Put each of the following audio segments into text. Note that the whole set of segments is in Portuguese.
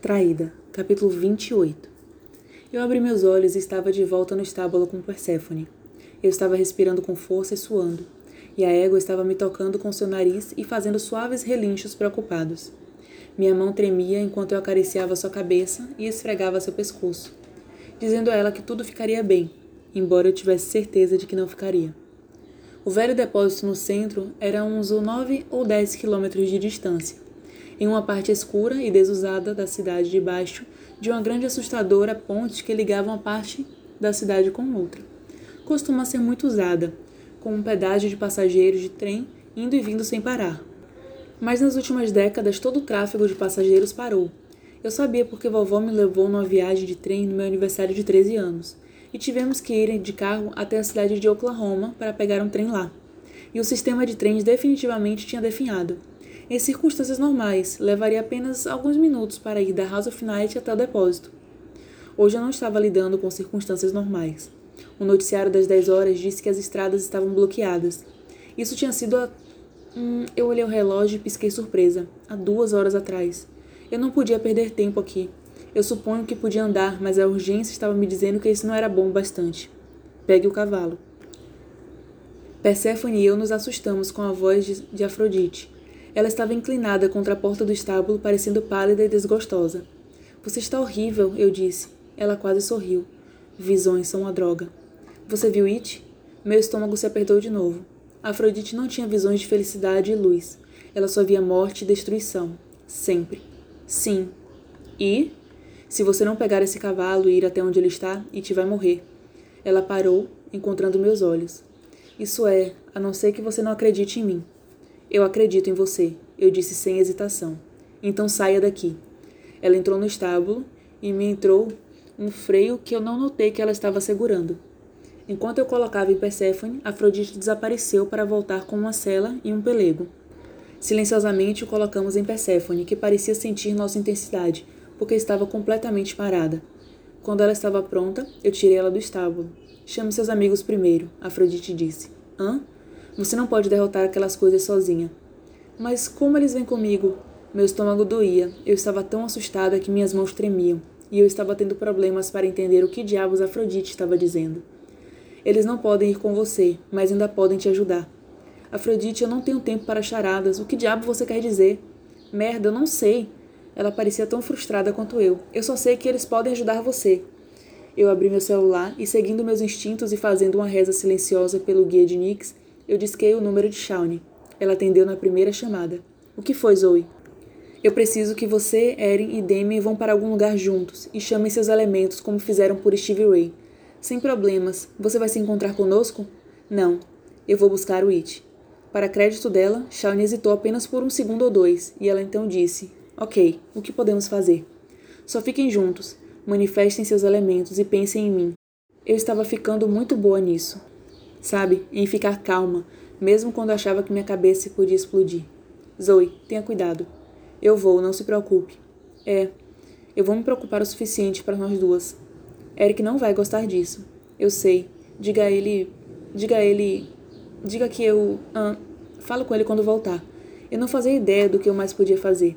Traída, capítulo 28 Eu abri meus olhos e estava de volta no estábulo com Perséfone. Eu estava respirando com força e suando, e a égua estava me tocando com seu nariz e fazendo suaves relinchos preocupados. Minha mão tremia enquanto eu acariciava sua cabeça e esfregava seu pescoço, dizendo a ela que tudo ficaria bem, embora eu tivesse certeza de que não ficaria. O velho depósito no centro era uns nove ou dez quilômetros de distância em uma parte escura e desusada da cidade debaixo de uma grande assustadora ponte que ligava uma parte da cidade com outra. Costuma ser muito usada, com um pedágio de passageiros de trem indo e vindo sem parar. Mas nas últimas décadas todo o tráfego de passageiros parou. Eu sabia porque vovó me levou numa viagem de trem no meu aniversário de 13 anos, e tivemos que ir de carro até a cidade de Oklahoma para pegar um trem lá. E o sistema de trens definitivamente tinha definhado. Em circunstâncias normais, levaria apenas alguns minutos para ir da House of Night até o depósito. Hoje eu não estava lidando com circunstâncias normais. O noticiário das 10 horas disse que as estradas estavam bloqueadas. Isso tinha sido a... Hum, eu olhei o relógio e pisquei surpresa. Há duas horas atrás. Eu não podia perder tempo aqui. Eu suponho que podia andar, mas a urgência estava me dizendo que isso não era bom bastante. Pegue o cavalo. Perséfone e eu nos assustamos com a voz de Afrodite. Ela estava inclinada contra a porta do estábulo, parecendo pálida e desgostosa. Você está horrível, eu disse. Ela quase sorriu. Visões são uma droga. Você viu It? Meu estômago se apertou de novo. Afrodite não tinha visões de felicidade e luz. Ela só via morte e destruição. Sempre. Sim. E? Se você não pegar esse cavalo e ir até onde ele está, It vai morrer. Ela parou, encontrando meus olhos. Isso é, a não ser que você não acredite em mim. Eu acredito em você, eu disse sem hesitação. Então saia daqui. Ela entrou no estábulo e me entrou um freio que eu não notei que ela estava segurando. Enquanto eu colocava em Perséfone, Afrodite desapareceu para voltar com uma cela e um pelego. Silenciosamente o colocamos em Perséfone, que parecia sentir nossa intensidade, porque estava completamente parada. Quando ela estava pronta, eu tirei ela do estábulo. Chame seus amigos primeiro, Afrodite disse. Hã? Você não pode derrotar aquelas coisas sozinha. Mas como eles vêm comigo? Meu estômago doía. Eu estava tão assustada que minhas mãos tremiam, e eu estava tendo problemas para entender o que diabos Afrodite estava dizendo. Eles não podem ir com você, mas ainda podem te ajudar. Afrodite, eu não tenho tempo para charadas. O que diabo você quer dizer? Merda, eu não sei. Ela parecia tão frustrada quanto eu. Eu só sei que eles podem ajudar você. Eu abri meu celular e, seguindo meus instintos e fazendo uma reza silenciosa pelo guia de Nix, eu disquei o número de Shawnee. Ela atendeu na primeira chamada. O que foi, Zoe? Eu preciso que você, Erin e Demi vão para algum lugar juntos e chamem seus elementos como fizeram por Stevie Ray. Sem problemas. Você vai se encontrar conosco? Não. Eu vou buscar o It. Para crédito dela, Shawnee hesitou apenas por um segundo ou dois, e ela então disse: Ok, o que podemos fazer? Só fiquem juntos, manifestem seus elementos e pensem em mim. Eu estava ficando muito boa nisso sabe? Em ficar calma, mesmo quando achava que minha cabeça podia explodir. Zoe, tenha cuidado. Eu vou, não se preocupe. É, eu vou me preocupar o suficiente para nós duas. Eric não vai gostar disso. Eu sei. Diga a ele. Diga a ele. Diga que eu. Ah, falo com ele quando voltar. Eu não fazia ideia do que eu mais podia fazer.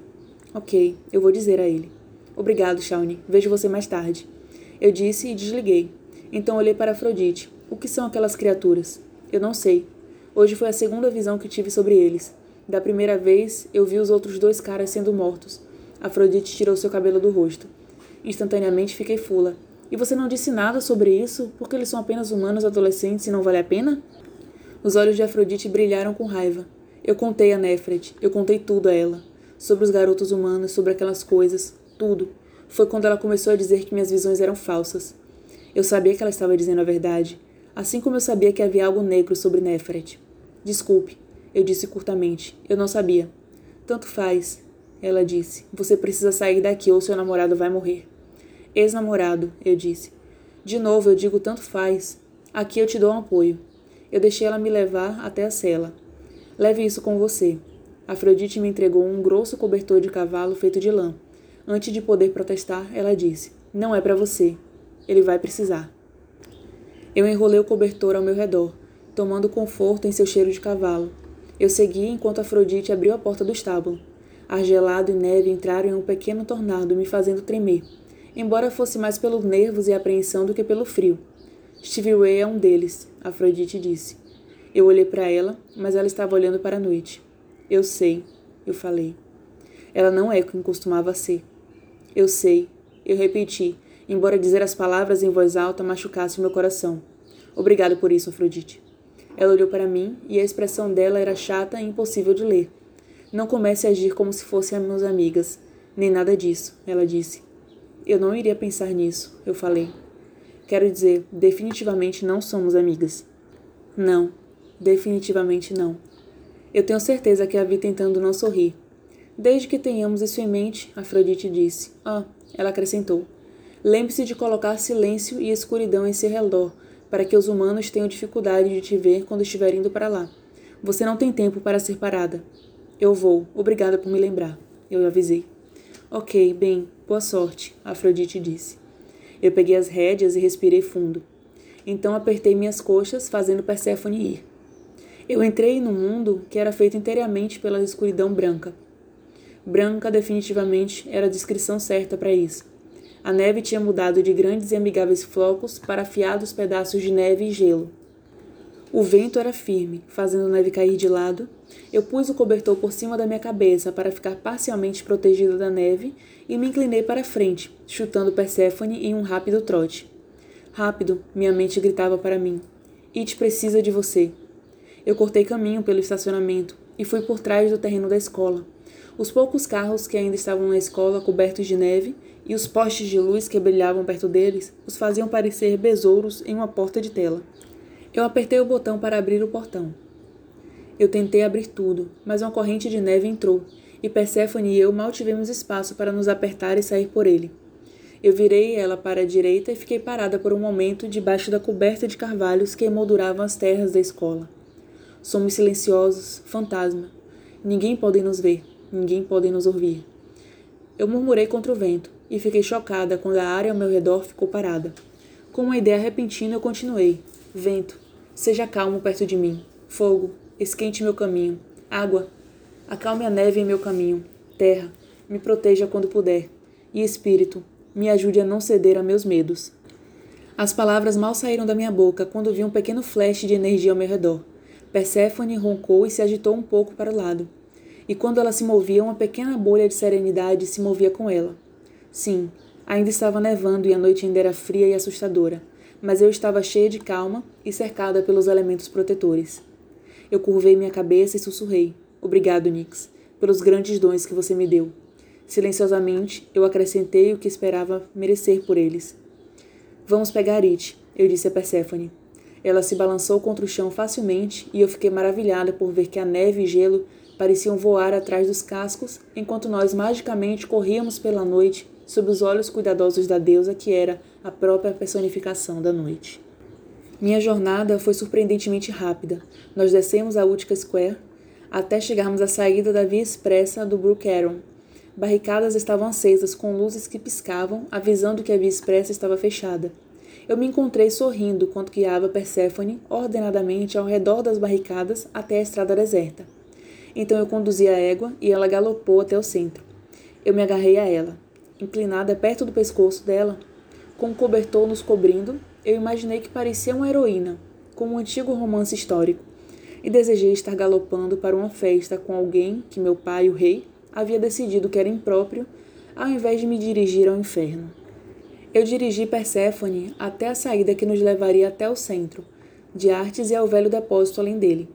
Ok, eu vou dizer a ele. Obrigado, Shawnee. Vejo você mais tarde. Eu disse e desliguei. Então olhei para Afrodite. O que são aquelas criaturas? Eu não sei. Hoje foi a segunda visão que tive sobre eles. Da primeira vez, eu vi os outros dois caras sendo mortos. Afrodite tirou seu cabelo do rosto. Instantaneamente fiquei fula. E você não disse nada sobre isso? Porque eles são apenas humanos adolescentes e não vale a pena? Os olhos de Afrodite brilharam com raiva. Eu contei a Nefret, eu contei tudo a ela. Sobre os garotos humanos, sobre aquelas coisas, tudo. Foi quando ela começou a dizer que minhas visões eram falsas. Eu sabia que ela estava dizendo a verdade assim como eu sabia que havia algo negro sobre Nefret. Desculpe, eu disse curtamente. Eu não sabia. Tanto faz, ela disse. Você precisa sair daqui ou seu namorado vai morrer. Ex-namorado, eu disse. De novo, eu digo tanto faz. Aqui eu te dou um apoio. Eu deixei ela me levar até a cela. Leve isso com você. Afrodite me entregou um grosso cobertor de cavalo feito de lã. Antes de poder protestar, ela disse: Não é para você. Ele vai precisar. Eu enrolei o cobertor ao meu redor, tomando conforto em seu cheiro de cavalo. Eu segui enquanto Afrodite abriu a porta do estábulo. Ar gelado e neve entraram em um pequeno tornado, me fazendo tremer, embora fosse mais pelos nervos e apreensão do que pelo frio. Stevie Ray é um deles, Afrodite disse. Eu olhei para ela, mas ela estava olhando para a noite. Eu sei, eu falei. Ela não é quem costumava ser. Eu sei, eu repeti, embora dizer as palavras em voz alta machucasse meu coração. Obrigado por isso, Afrodite. Ela olhou para mim e a expressão dela era chata e impossível de ler. Não comece a agir como se fôssemos amigas. Nem nada disso, ela disse. Eu não iria pensar nisso, eu falei. Quero dizer, definitivamente não somos amigas. Não, definitivamente não. Eu tenho certeza que a vi tentando não sorrir. Desde que tenhamos isso em mente, Afrodite disse. Ah, ela acrescentou. Lembre-se de colocar silêncio e escuridão em seu redor, para que os humanos tenham dificuldade de te ver quando estiver indo para lá. Você não tem tempo para ser parada. Eu vou. Obrigada por me lembrar. Eu avisei. Ok, bem, boa sorte, Afrodite disse. Eu peguei as rédeas e respirei fundo. Então apertei minhas coxas, fazendo Perséfone ir. Eu entrei num mundo que era feito inteiramente pela escuridão branca. Branca definitivamente era a descrição certa para isso. A neve tinha mudado de grandes e amigáveis flocos para afiados pedaços de neve e gelo. O vento era firme, fazendo a neve cair de lado. Eu pus o cobertor por cima da minha cabeça para ficar parcialmente protegida da neve e me inclinei para frente, chutando Perséfone em um rápido trote. Rápido, minha mente gritava para mim. It precisa de você. Eu cortei caminho pelo estacionamento e fui por trás do terreno da escola. Os poucos carros que ainda estavam na escola cobertos de neve e os postes de luz que brilhavam perto deles os faziam parecer besouros em uma porta de tela. Eu apertei o botão para abrir o portão. Eu tentei abrir tudo, mas uma corrente de neve entrou, e Perséfone e eu mal tivemos espaço para nos apertar e sair por ele. Eu virei ela para a direita e fiquei parada por um momento debaixo da coberta de carvalhos que emolduravam as terras da escola. Somos silenciosos, fantasma. Ninguém pode nos ver, ninguém pode nos ouvir. Eu murmurei contra o vento e fiquei chocada quando a área ao meu redor ficou parada. Com uma ideia repentina, eu continuei. Vento, seja calmo perto de mim. Fogo, esquente meu caminho. Água, acalme a neve em meu caminho. Terra, me proteja quando puder. E Espírito, me ajude a não ceder a meus medos. As palavras mal saíram da minha boca quando vi um pequeno flash de energia ao meu redor. Perséfone roncou e se agitou um pouco para o lado. E quando ela se movia, uma pequena bolha de serenidade se movia com ela. Sim, ainda estava nevando e a noite ainda era fria e assustadora mas eu estava cheia de calma e cercada pelos elementos protetores. Eu curvei minha cabeça e sussurrei: Obrigado, Nix, pelos grandes dons que você me deu. Silenciosamente, eu acrescentei o que esperava merecer por eles. Vamos pegar It, eu disse a Perséfone. Ela se balançou contra o chão facilmente e eu fiquei maravilhada por ver que a neve e gelo pareciam voar atrás dos cascos enquanto nós magicamente corríamos pela noite sob os olhos cuidadosos da deusa que era a própria personificação da noite. Minha jornada foi surpreendentemente rápida. Nós descemos a Utica Square até chegarmos à saída da via expressa do Brook Arrow. Barricadas estavam acesas com luzes que piscavam, avisando que a via expressa estava fechada. Eu me encontrei sorrindo quando guiava Perséfone ordenadamente ao redor das barricadas até a estrada deserta. Então eu conduzi a égua e ela galopou até o centro. Eu me agarrei a ela inclinada perto do pescoço dela, com um cobertor nos cobrindo, eu imaginei que parecia uma heroína, como um antigo romance histórico, e desejei estar galopando para uma festa com alguém que meu pai, o rei, havia decidido que era impróprio, ao invés de me dirigir ao inferno. Eu dirigi Perséfone até a saída que nos levaria até o centro, de artes e ao velho depósito além dele.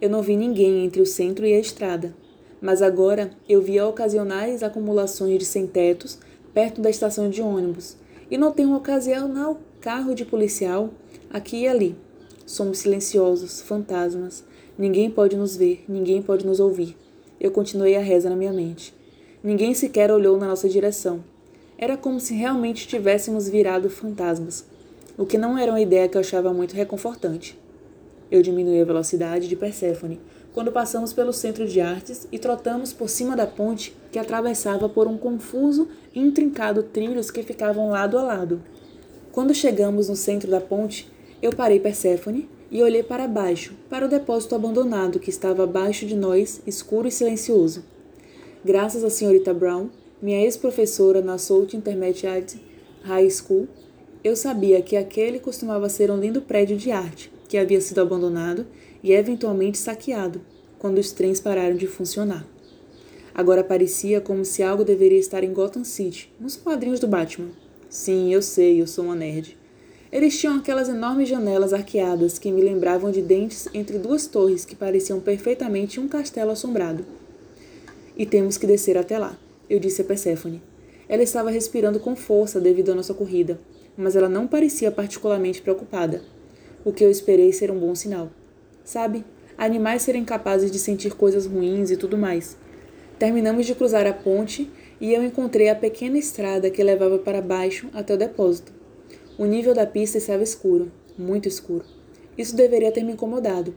Eu não vi ninguém entre o centro e a estrada, mas agora eu via ocasionais acumulações de sem-tetos perto da estação de ônibus e notei um ocasional carro de policial aqui e ali. Somos silenciosos, fantasmas. Ninguém pode nos ver, ninguém pode nos ouvir. Eu continuei a reza na minha mente. Ninguém sequer olhou na nossa direção. Era como se realmente tivéssemos virado fantasmas, o que não era uma ideia que eu achava muito reconfortante. Eu diminui a velocidade de Perséfone quando passamos pelo centro de artes e trotamos por cima da ponte que atravessava por um confuso e intrincado trilhos que ficavam lado a lado. Quando chegamos no centro da ponte, eu parei Perséfone e olhei para baixo, para o depósito abandonado que estava abaixo de nós, escuro e silencioso. Graças à senhorita Brown, minha ex-professora na Salt Intermediate High School, eu sabia que aquele costumava ser um lindo prédio de arte, que havia sido abandonado e eventualmente saqueado, quando os trens pararam de funcionar. Agora parecia como se algo deveria estar em Gotham City, nos quadrinhos do Batman. Sim, eu sei, eu sou uma nerd. Eles tinham aquelas enormes janelas arqueadas que me lembravam de dentes entre duas torres que pareciam perfeitamente um castelo assombrado. E temos que descer até lá, eu disse a Perséfone. Ela estava respirando com força devido à nossa corrida, mas ela não parecia particularmente preocupada, o que eu esperei ser um bom sinal. Sabe, animais serem capazes de sentir coisas ruins e tudo mais. Terminamos de cruzar a ponte e eu encontrei a pequena estrada que levava para baixo até o depósito. O nível da pista estava escuro, muito escuro. Isso deveria ter me incomodado.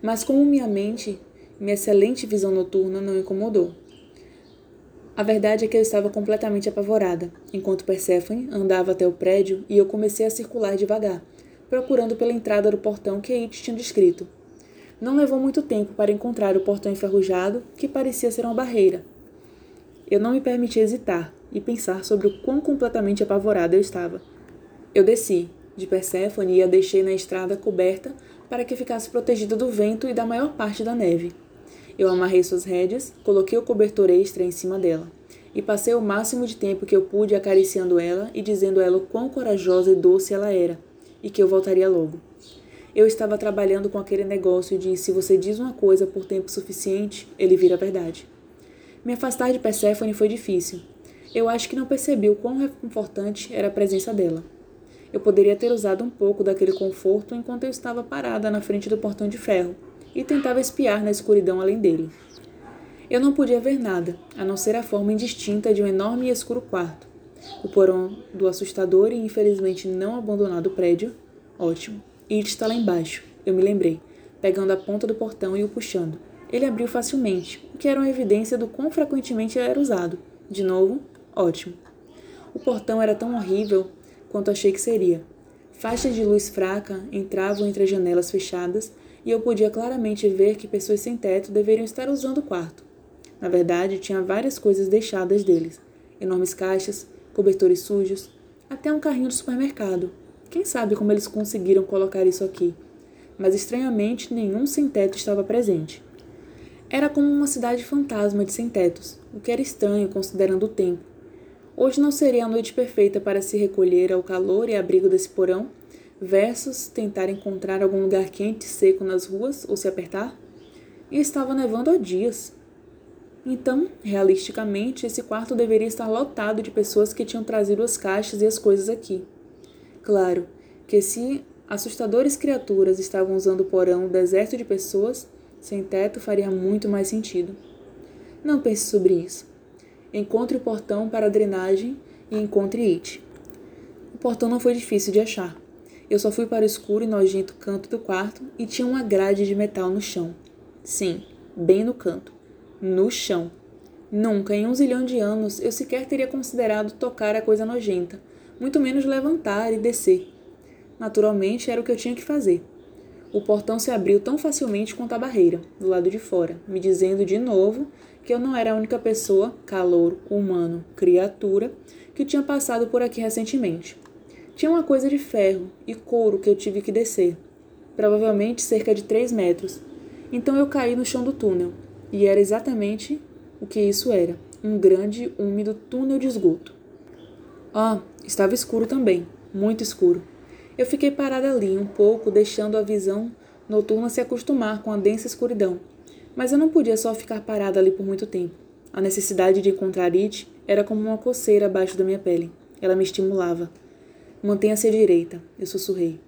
Mas como minha mente, minha excelente visão noturna não incomodou. A verdade é que eu estava completamente apavorada, enquanto Persephone andava até o prédio e eu comecei a circular devagar, procurando pela entrada do portão que It tinha descrito. Não levou muito tempo para encontrar o portão enferrujado, que parecia ser uma barreira. Eu não me permiti hesitar e pensar sobre o quão completamente apavorada eu estava. Eu desci, de Perséfone e a deixei na estrada coberta para que ficasse protegida do vento e da maior parte da neve. Eu amarrei suas rédeas, coloquei o cobertor extra em cima dela e passei o máximo de tempo que eu pude acariciando ela e dizendo a ela o quão corajosa e doce ela era e que eu voltaria logo. Eu estava trabalhando com aquele negócio de se você diz uma coisa por tempo suficiente, ele vira verdade. Me afastar de Perséfone foi difícil. Eu acho que não percebi o quão reconfortante era a presença dela. Eu poderia ter usado um pouco daquele conforto enquanto eu estava parada na frente do portão de ferro e tentava espiar na escuridão além dele. Eu não podia ver nada, a não ser a forma indistinta de um enorme e escuro quarto. O porão do assustador e infelizmente não abandonado prédio. Ótimo. It está lá embaixo, eu me lembrei, pegando a ponta do portão e o puxando. Ele abriu facilmente, o que era uma evidência do quão frequentemente era usado. De novo, ótimo. O portão era tão horrível quanto achei que seria. Faixas de luz fraca entravam entre as janelas fechadas e eu podia claramente ver que pessoas sem teto deveriam estar usando o quarto. Na verdade, tinha várias coisas deixadas deles: enormes caixas, cobertores sujos, até um carrinho do supermercado, quem sabe como eles conseguiram colocar isso aqui? Mas estranhamente nenhum sem-teto estava presente. Era como uma cidade fantasma de sem-tetos, o que era estranho considerando o tempo. Hoje não seria a noite perfeita para se recolher ao calor e abrigo desse porão, versus tentar encontrar algum lugar quente e seco nas ruas ou se apertar? E estava nevando há dias. Então, realisticamente, esse quarto deveria estar lotado de pessoas que tinham trazido as caixas e as coisas aqui. Claro que se assustadores criaturas estavam usando o porão deserto de pessoas, sem teto faria muito mais sentido. Não pense sobre isso. Encontre o portão para a drenagem e encontre It. O portão não foi difícil de achar. Eu só fui para o escuro e nojento canto do quarto e tinha uma grade de metal no chão. Sim, bem no canto. No chão. Nunca, em um zilhão de anos, eu sequer teria considerado tocar a coisa nojenta muito menos levantar e descer. Naturalmente, era o que eu tinha que fazer. O portão se abriu tão facilmente quanto a barreira, do lado de fora, me dizendo de novo que eu não era a única pessoa, calor, humano, criatura, que tinha passado por aqui recentemente. Tinha uma coisa de ferro e couro que eu tive que descer, provavelmente cerca de três metros. Então eu caí no chão do túnel, e era exatamente o que isso era: um grande, úmido túnel de esgoto. Ah, estava escuro também, muito escuro. Eu fiquei parada ali um pouco, deixando a visão noturna se acostumar com a densa escuridão. Mas eu não podia só ficar parada ali por muito tempo. A necessidade de encontrar It era como uma coceira abaixo da minha pele. Ela me estimulava. Mantenha-se à direita, eu sussurrei.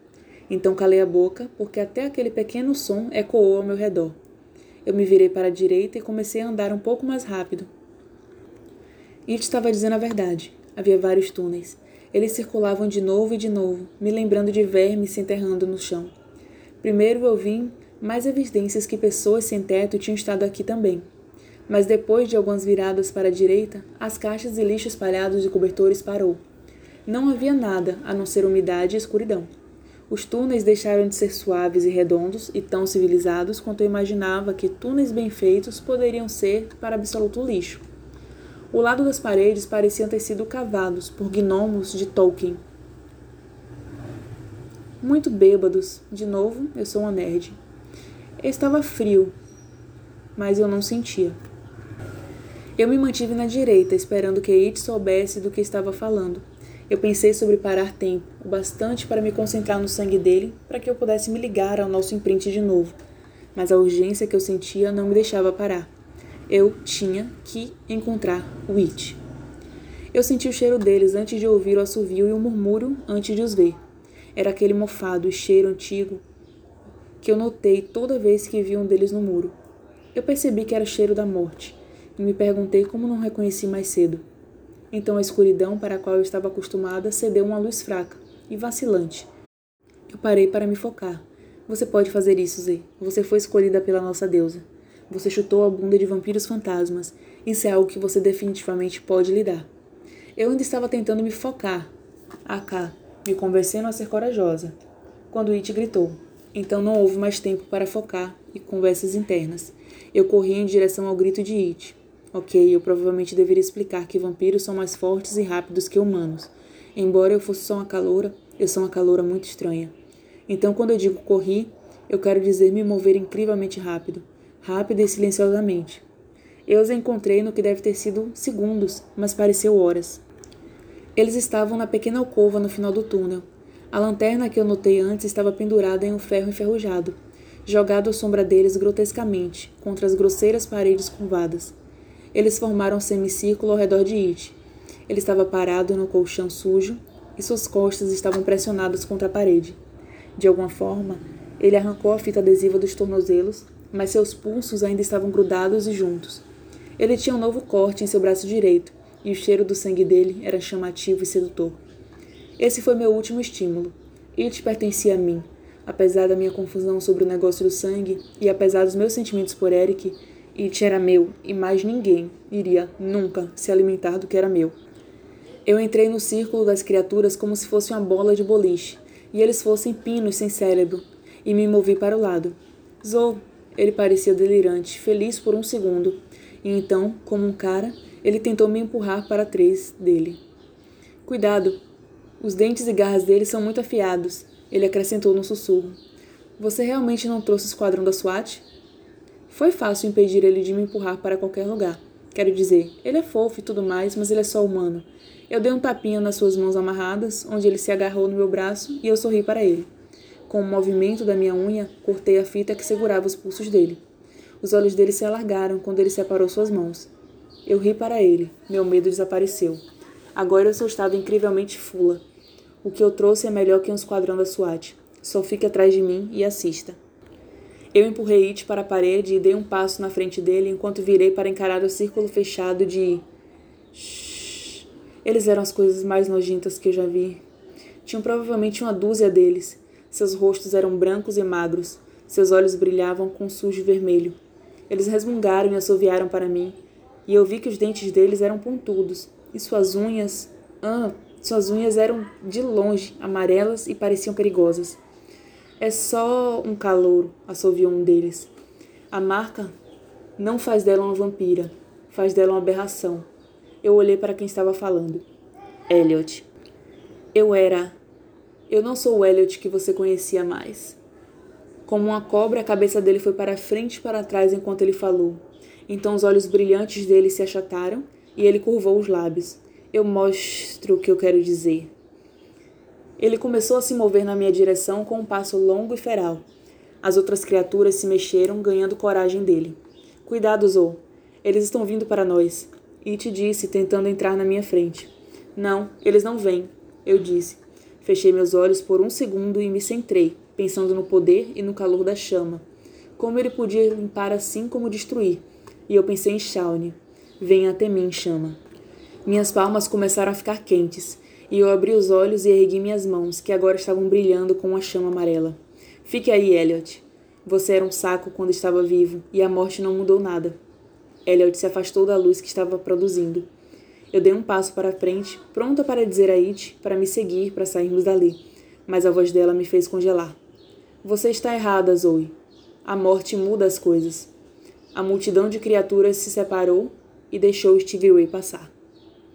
Então calei a boca, porque até aquele pequeno som ecoou ao meu redor. Eu me virei para a direita e comecei a andar um pouco mais rápido. It estava dizendo a verdade. Havia vários túneis. Eles circulavam de novo e de novo, me lembrando de vermes se enterrando no chão. Primeiro eu vi mais evidências que pessoas sem teto tinham estado aqui também. Mas depois de algumas viradas para a direita, as caixas e lixo espalhados de cobertores parou. Não havia nada a não ser umidade e escuridão. Os túneis deixaram de ser suaves e redondos e tão civilizados quanto eu imaginava que túneis bem feitos poderiam ser para absoluto lixo. O lado das paredes pareciam ter sido cavados por gnomos de Tolkien. Muito bêbados, de novo, eu sou uma nerd. Estava frio, mas eu não sentia. Eu me mantive na direita, esperando que It soubesse do que estava falando. Eu pensei sobre parar tempo, o bastante para me concentrar no sangue dele, para que eu pudesse me ligar ao nosso imprint de novo. Mas a urgência que eu sentia não me deixava parar. Eu tinha que encontrar o It. Eu senti o cheiro deles antes de ouvir o assovio e o murmúrio antes de os ver. Era aquele mofado e cheiro antigo que eu notei toda vez que vi um deles no muro. Eu percebi que era o cheiro da morte e me perguntei como não reconheci mais cedo. Então a escuridão para a qual eu estava acostumada cedeu uma luz fraca e vacilante. Eu parei para me focar. Você pode fazer isso, Zê. Você foi escolhida pela nossa deusa. Você chutou a bunda de vampiros fantasmas. Isso é algo que você definitivamente pode lidar. Eu ainda estava tentando me focar. Aká, me convencendo a ser corajosa. Quando It gritou. Então não houve mais tempo para focar e conversas internas. Eu corri em direção ao grito de It. Ok, eu provavelmente deveria explicar que vampiros são mais fortes e rápidos que humanos. Embora eu fosse só uma caloura, eu sou uma caloura muito estranha. Então, quando eu digo corri, eu quero dizer me mover incrivelmente rápido, rápido e silenciosamente. Eu os encontrei no que deve ter sido segundos, mas pareceu horas. Eles estavam na pequena alcova no final do túnel. A lanterna que eu notei antes estava pendurada em um ferro enferrujado jogado à sombra deles grotescamente, contra as grosseiras paredes curvadas. Eles formaram um semicírculo ao redor de It. Ele estava parado no colchão sujo e suas costas estavam pressionadas contra a parede. De alguma forma, ele arrancou a fita adesiva dos tornozelos, mas seus pulsos ainda estavam grudados e juntos. Ele tinha um novo corte em seu braço direito, e o cheiro do sangue dele era chamativo e sedutor. Esse foi meu último estímulo. It pertencia a mim, apesar da minha confusão sobre o negócio do sangue e apesar dos meus sentimentos por Eric, It era meu e mais ninguém iria nunca se alimentar do que era meu. Eu entrei no círculo das criaturas como se fosse uma bola de boliche e eles fossem pinos sem cérebro e me movi para o lado. Zou, ele parecia delirante, feliz por um segundo, e então, como um cara, ele tentou me empurrar para trás dele. Cuidado! Os dentes e garras dele são muito afiados ele acrescentou num sussurro. Você realmente não trouxe o esquadrão da SWAT? Foi fácil impedir ele de me empurrar para qualquer lugar. Quero dizer, ele é fofo e tudo mais, mas ele é só humano. Eu dei um tapinha nas suas mãos amarradas, onde ele se agarrou no meu braço, e eu sorri para ele. Com o movimento da minha unha, cortei a fita que segurava os pulsos dele. Os olhos dele se alargaram quando ele separou suas mãos. Eu ri para ele. Meu medo desapareceu. Agora eu só estava incrivelmente fula. O que eu trouxe é melhor que um esquadrão da SWAT. Só fique atrás de mim e assista. Eu empurrei It para a parede e dei um passo na frente dele enquanto virei para encarar o círculo fechado de. Shhh. Eles eram as coisas mais nojentas que eu já vi. Tinham provavelmente uma dúzia deles. Seus rostos eram brancos e magros. Seus olhos brilhavam com um sujo vermelho. Eles resmungaram e assoviaram para mim, e eu vi que os dentes deles eram pontudos, e suas unhas. Ah, suas unhas eram de longe amarelas e pareciam perigosas. É só um calouro, assoviou um deles. A marca não faz dela uma vampira, faz dela uma aberração. Eu olhei para quem estava falando. Elliot. Eu era. Eu não sou o Elliot que você conhecia mais. Como uma cobra, a cabeça dele foi para frente e para trás enquanto ele falou. Então os olhos brilhantes dele se achataram e ele curvou os lábios eu mostro o que eu quero dizer. Ele começou a se mover na minha direção com um passo longo e feral. As outras criaturas se mexeram, ganhando coragem dele. Cuidado, Zou. Eles estão vindo para nós. E te disse, tentando entrar na minha frente. Não, eles não vêm, eu disse. Fechei meus olhos por um segundo e me centrei, pensando no poder e no calor da chama. Como ele podia limpar assim como destruir? E eu pensei em Shawnee. Venha até mim, chama. Minhas palmas começaram a ficar quentes, e eu abri os olhos e ergui minhas mãos, que agora estavam brilhando com uma chama amarela. Fique aí, Elliot. Você era um saco quando estava vivo, e a morte não mudou nada. Elliot se afastou da luz que estava produzindo. Eu dei um passo para frente, pronta para dizer a It para me seguir para sairmos dali, mas a voz dela me fez congelar. Você está errada, Zoe. A morte muda as coisas. A multidão de criaturas se separou e deixou Stevie Ray passar.